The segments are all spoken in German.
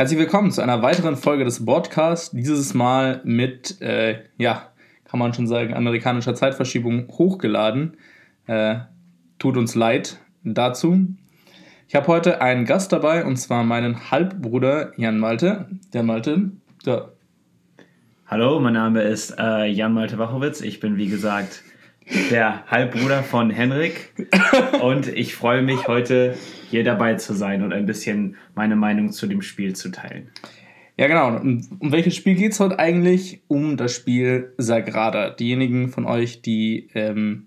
Herzlich willkommen zu einer weiteren Folge des Broadcasts. Dieses Mal mit, äh, ja, kann man schon sagen, amerikanischer Zeitverschiebung hochgeladen. Äh, tut uns leid dazu. Ich habe heute einen Gast dabei und zwar meinen Halbbruder Jan Malte. Der Malte, ja. Hallo, mein Name ist äh, Jan Malte Wachowitz. Ich bin wie gesagt der Halbbruder von Henrik und ich freue mich heute hier dabei zu sein und ein bisschen meine Meinung zu dem Spiel zu teilen. Ja, genau. Um, welches Spiel geht es heute eigentlich? Um das Spiel Sagrada. Diejenigen von euch, die ähm,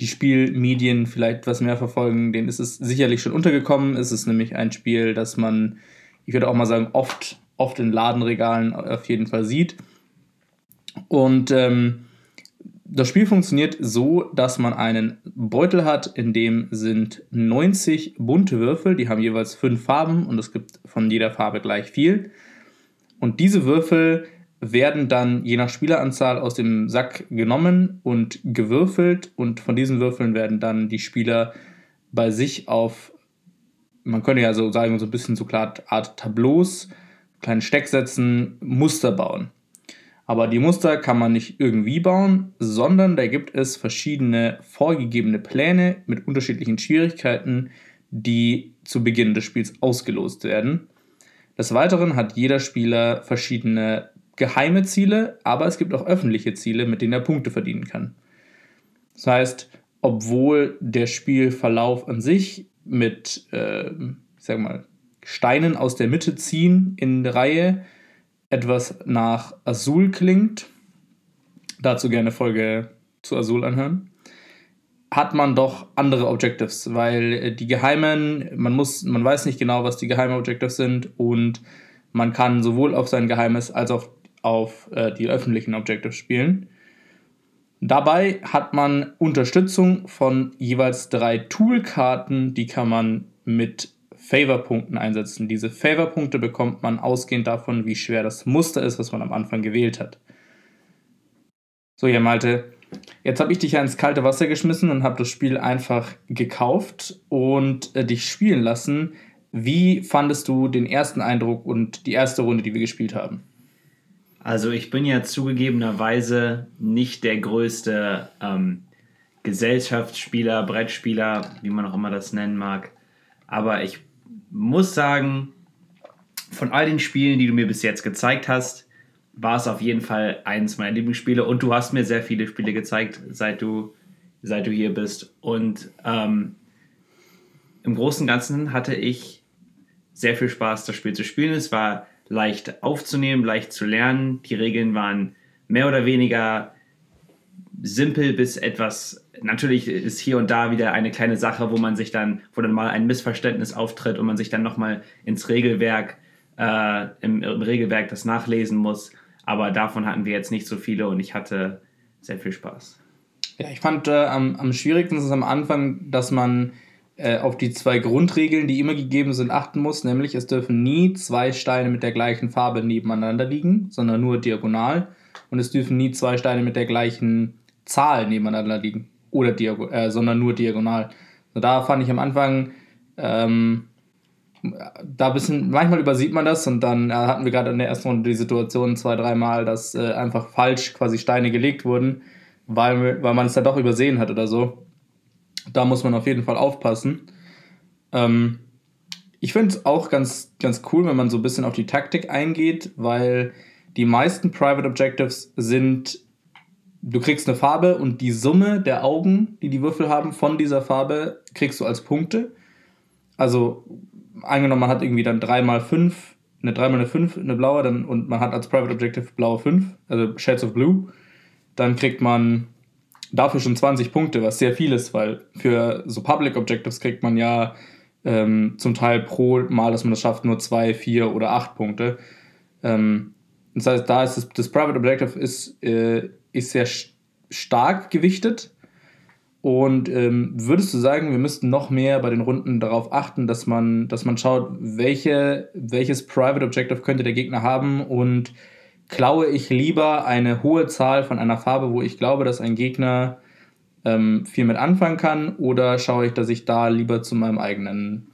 die Spielmedien vielleicht etwas mehr verfolgen, denen ist es sicherlich schon untergekommen. Es ist nämlich ein Spiel, das man, ich würde auch mal sagen, oft, oft in Ladenregalen auf jeden Fall sieht. Und ähm, das Spiel funktioniert so, dass man einen Beutel hat, in dem sind 90 bunte Würfel, die haben jeweils fünf Farben und es gibt von jeder Farbe gleich viel. Und diese Würfel werden dann je nach Spieleranzahl aus dem Sack genommen und gewürfelt und von diesen Würfeln werden dann die Spieler bei sich auf, man könnte ja so sagen, so ein bisschen so klar Art Tableaus, kleinen Stecksätzen, Muster bauen. Aber die Muster kann man nicht irgendwie bauen, sondern da gibt es verschiedene vorgegebene Pläne mit unterschiedlichen Schwierigkeiten, die zu Beginn des Spiels ausgelost werden. Des Weiteren hat jeder Spieler verschiedene geheime Ziele, aber es gibt auch öffentliche Ziele, mit denen er Punkte verdienen kann. Das heißt, obwohl der Spielverlauf an sich mit, äh, ich sag mal, Steinen aus der Mitte ziehen in der Reihe etwas nach Azul klingt, dazu gerne Folge zu Azul anhören, hat man doch andere Objectives, weil äh, die geheimen, man muss, man weiß nicht genau, was die geheimen Objectives sind und man kann sowohl auf sein geheimes als auch auf äh, die öffentlichen Objectives spielen. Dabei hat man Unterstützung von jeweils drei Toolkarten, die kann man mit Favor-Punkten einsetzen. Diese Favor-Punkte bekommt man ausgehend davon, wie schwer das Muster ist, was man am Anfang gewählt hat. So, ja, Malte, jetzt habe ich dich ja ins kalte Wasser geschmissen und habe das Spiel einfach gekauft und äh, dich spielen lassen. Wie fandest du den ersten Eindruck und die erste Runde, die wir gespielt haben? Also ich bin ja zugegebenerweise nicht der größte ähm, Gesellschaftsspieler, Brettspieler, wie man auch immer das nennen mag. Aber ich muss sagen, von all den Spielen, die du mir bis jetzt gezeigt hast, war es auf jeden Fall eines meiner Lieblingsspiele. Und du hast mir sehr viele Spiele gezeigt, seit du, seit du hier bist. Und ähm, im Großen und Ganzen hatte ich sehr viel Spaß, das Spiel zu spielen. Es war leicht aufzunehmen, leicht zu lernen. Die Regeln waren mehr oder weniger simpel bis etwas natürlich ist hier und da wieder eine kleine Sache, wo man sich dann, wo dann mal ein Missverständnis auftritt und man sich dann nochmal ins Regelwerk, äh, im, im, Regelwerk das nachlesen muss. Aber davon hatten wir jetzt nicht so viele und ich hatte sehr viel Spaß. Ja, ich fand äh, am, am schwierigsten ist am Anfang, dass man äh, auf die zwei Grundregeln, die immer gegeben sind, achten muss. Nämlich, es dürfen nie zwei Steine mit der gleichen Farbe nebeneinander liegen, sondern nur diagonal. Und es dürfen nie zwei Steine mit der gleichen Zahl nebeneinander liegen oder Diago äh, sondern nur diagonal. So, da fand ich am Anfang, ähm, da bisschen, manchmal übersieht man das und dann äh, hatten wir gerade in der ersten Runde die Situation zwei, dreimal, dass äh, einfach falsch quasi Steine gelegt wurden, weil, weil man es dann doch übersehen hat oder so. Da muss man auf jeden Fall aufpassen. Ähm, ich finde es auch ganz, ganz cool, wenn man so ein bisschen auf die Taktik eingeht, weil die meisten Private Objectives sind du kriegst eine Farbe und die Summe der Augen, die die Würfel haben, von dieser Farbe kriegst du als Punkte. Also angenommen, man hat irgendwie dann 3 mal 5, eine 3 mal eine 5, eine blaue, dann, und man hat als Private Objective blaue 5, also Shades of Blue, dann kriegt man dafür schon 20 Punkte, was sehr viel ist, weil für so Public Objectives kriegt man ja ähm, zum Teil pro Mal, dass man das schafft, nur 2, 4 oder 8 Punkte. Ähm, das heißt, da ist das, das Private Objective ist äh, ist sehr stark gewichtet. Und ähm, würdest du sagen, wir müssten noch mehr bei den Runden darauf achten, dass man, dass man schaut, welche, welches Private Objective könnte der Gegner haben und klaue ich lieber eine hohe Zahl von einer Farbe, wo ich glaube, dass ein Gegner ähm, viel mit anfangen kann, oder schaue ich, dass ich da lieber zu meinem eigenen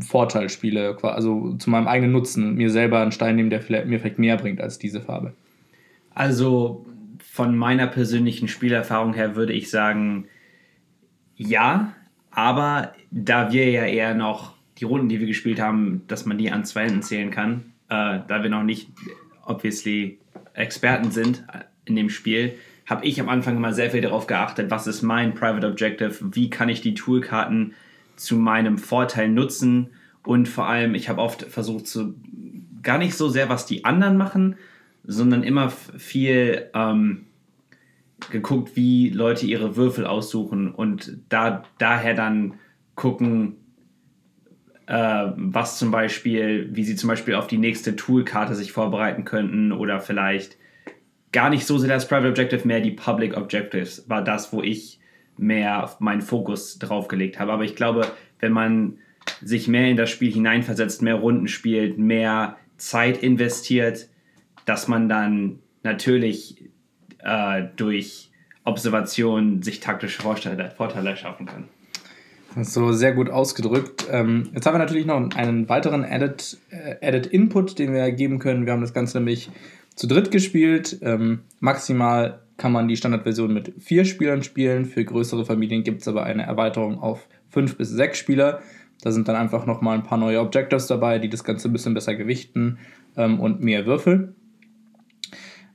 Vorteil spiele, also zu meinem eigenen Nutzen, mir selber einen Stein nehmen, der vielleicht, mir vielleicht mehr bringt als diese Farbe. Also von meiner persönlichen Spielerfahrung her würde ich sagen, ja, aber da wir ja eher noch die Runden, die wir gespielt haben, dass man die an zwei Händen zählen kann, äh, da wir noch nicht obviously Experten sind in dem Spiel, habe ich am Anfang immer sehr viel darauf geachtet, was ist mein Private Objective, wie kann ich die Toolkarten zu meinem Vorteil nutzen. Und vor allem, ich habe oft versucht zu, gar nicht so sehr, was die anderen machen, sondern immer viel ähm, geguckt, wie Leute ihre Würfel aussuchen und da, daher dann gucken, äh, was zum Beispiel, wie sie zum Beispiel auf die nächste Toolkarte sich vorbereiten könnten oder vielleicht gar nicht so sehr das Private Objective, mehr die Public Objectives war das, wo ich mehr meinen Fokus drauf gelegt habe. Aber ich glaube, wenn man sich mehr in das Spiel hineinversetzt, mehr Runden spielt, mehr Zeit investiert, dass man dann natürlich äh, durch Observation sich taktische Vorteile, Vorteile schaffen kann. So sehr gut ausgedrückt. Ähm, jetzt haben wir natürlich noch einen weiteren Added, äh, Added Input, den wir geben können. Wir haben das Ganze nämlich zu dritt gespielt. Ähm, maximal kann man die Standardversion mit vier Spielern spielen. Für größere Familien gibt es aber eine Erweiterung auf fünf bis sechs Spieler. Da sind dann einfach nochmal ein paar neue Objectives dabei, die das Ganze ein bisschen besser gewichten ähm, und mehr Würfel.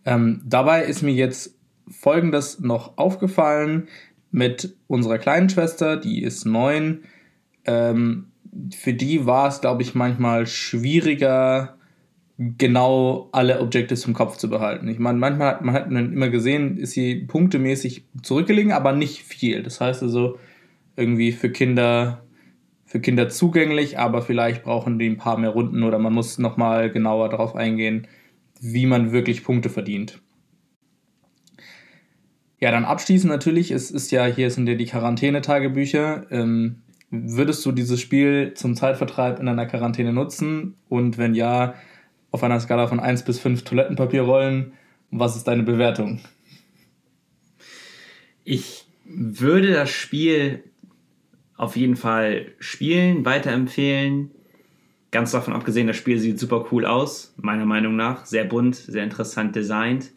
Ähm, dabei ist mir jetzt folgendes noch aufgefallen mit unserer kleinen Schwester, die ist neun. Ähm, für die war es, glaube ich, manchmal schwieriger, genau alle Objectives im Kopf zu behalten. Ich meine, manchmal hat man hat immer gesehen, ist sie punktemäßig zurückgelegen, aber nicht viel. Das heißt also irgendwie für Kinder für Kinder zugänglich, aber vielleicht brauchen die ein paar mehr Runden oder man muss nochmal genauer darauf eingehen, wie man wirklich Punkte verdient. Ja, dann abschließend natürlich, es ist ja, hier sind ja die Quarantänetagebücher. Ähm, würdest du dieses Spiel zum Zeitvertreib in einer Quarantäne nutzen? Und wenn ja, auf einer Skala von 1 bis 5 Toilettenpapierrollen, was ist deine Bewertung? Ich würde das Spiel auf jeden Fall spielen, weiterempfehlen. Ganz davon abgesehen, das Spiel sieht super cool aus, meiner Meinung nach. Sehr bunt, sehr interessant designt.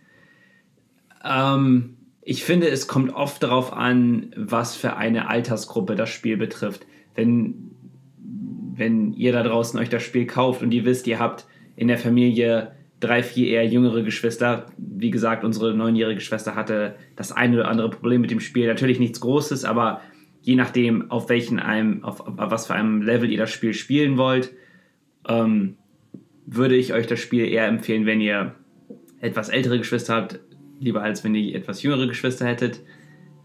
Ähm, ich finde, es kommt oft darauf an, was für eine Altersgruppe das Spiel betrifft. Wenn, wenn ihr da draußen euch das Spiel kauft und ihr wisst, ihr habt in der Familie drei, vier eher jüngere Geschwister. Wie gesagt, unsere neunjährige Schwester hatte das eine oder andere Problem mit dem Spiel. Natürlich nichts Großes, aber je nachdem, auf welchen einem, auf, auf was für einem Level ihr das Spiel spielen wollt, ähm, würde ich euch das Spiel eher empfehlen, wenn ihr etwas ältere Geschwister habt, lieber als wenn ihr etwas jüngere Geschwister hättet.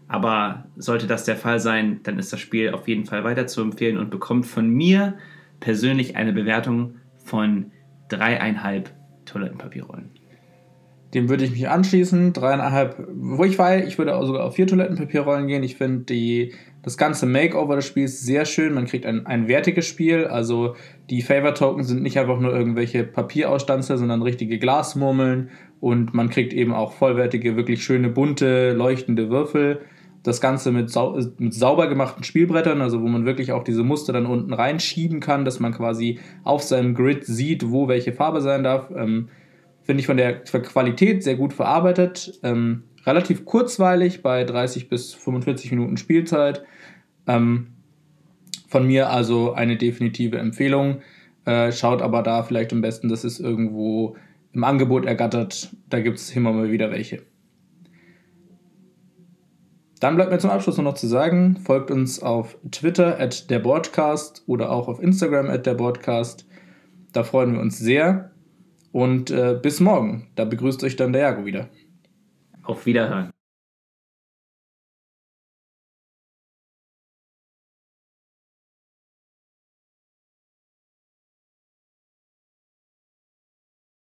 Aber sollte das der Fall sein, dann ist das Spiel auf jeden Fall weiter zu empfehlen und bekommt von mir persönlich eine Bewertung von dreieinhalb Toilettenpapierrollen. Dem würde ich mich anschließen. Dreieinhalb, wo ich war, ich würde auch sogar auf vier Toilettenpapierrollen gehen. Ich finde das ganze Makeover des Spiels sehr schön. Man kriegt ein, ein wertiges Spiel. Also die Favor-Token sind nicht einfach nur irgendwelche Papierausstanze, sondern richtige Glasmurmeln und man kriegt eben auch vollwertige, wirklich schöne, bunte, leuchtende Würfel. Das Ganze mit, sau mit sauber gemachten Spielbrettern, also wo man wirklich auch diese Muster dann unten reinschieben kann, dass man quasi auf seinem Grid sieht, wo welche Farbe sein darf. Ähm, Finde ich von der Qualität sehr gut verarbeitet. Ähm, relativ kurzweilig bei 30 bis 45 Minuten Spielzeit. Ähm, von mir also eine definitive Empfehlung. Äh, schaut aber da vielleicht am besten, dass es irgendwo im Angebot ergattert. Da gibt es immer mal wieder welche. Dann bleibt mir zum Abschluss nur noch zu sagen, folgt uns auf Twitter at der oder auch auf Instagram at der. Da freuen wir uns sehr. Und äh, bis morgen. Da begrüßt euch dann der Jago wieder. Auf Wiederhören.